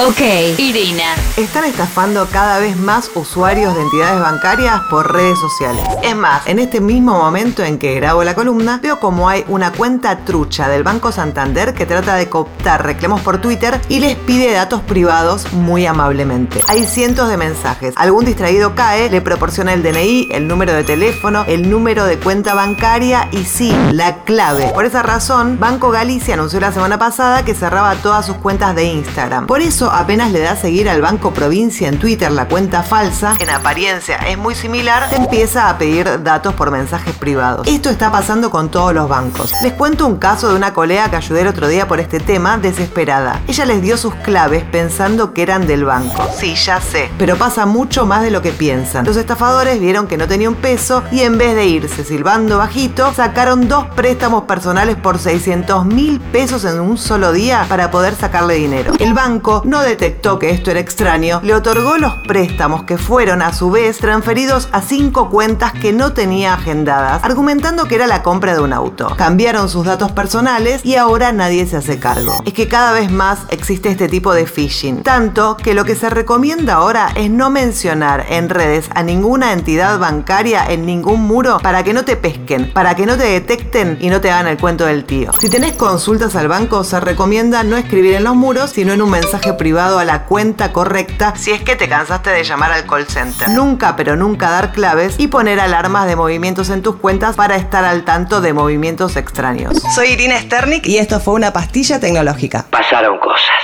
Ok, Irina. Están estafando cada vez más usuarios de entidades bancarias por redes sociales. Es más, en este mismo momento en que grabo la columna, veo como hay una cuenta trucha del Banco Santander que trata de cooptar reclamos por Twitter y les pide datos privados muy amablemente. Hay cientos de mensajes. Algún distraído cae, le proporciona el DNI, el número de teléfono, el número de cuenta bancaria y sí, la clave. Por esa razón, Banco Galicia anunció la semana pasada que cerraba todas sus cuentas de Instagram. Por eso apenas le da a seguir al Banco Provincia en Twitter la cuenta falsa, en apariencia es muy similar, empieza a pedir datos por mensajes privados. Esto está pasando con todos los bancos. Les cuento un caso de una colega que ayudé el otro día por este tema, desesperada. Ella les dio sus claves pensando que eran del banco. Sí, ya sé, pero pasa mucho más de lo que piensan. Los estafadores vieron que no tenía un peso y en vez de irse silbando bajito, sacaron dos préstamos personales por 600 mil pesos en un solo día para poder sacarle dinero. El banco no detectó que esto era extraño, le otorgó los préstamos que fueron a su vez transferidos a cinco cuentas que no tenía agendadas, argumentando que era la compra de un auto. Cambiaron sus datos personales y ahora nadie se hace cargo. Es que cada vez más existe este tipo de phishing, tanto que lo que se recomienda ahora es no mencionar en redes a ninguna entidad bancaria en ningún muro para que no te pesquen, para que no te detecten y no te hagan el cuento del tío. Si tenés consultas al banco, se recomienda no escribir en los muros, sino en un mensaje privado a la cuenta correcta si es que te cansaste de llamar al call center. Nunca, pero nunca dar claves y poner alarmas de movimientos en tus cuentas para estar al tanto de movimientos extraños. Soy Irina Sternik y esto fue una pastilla tecnológica. Pasaron cosas.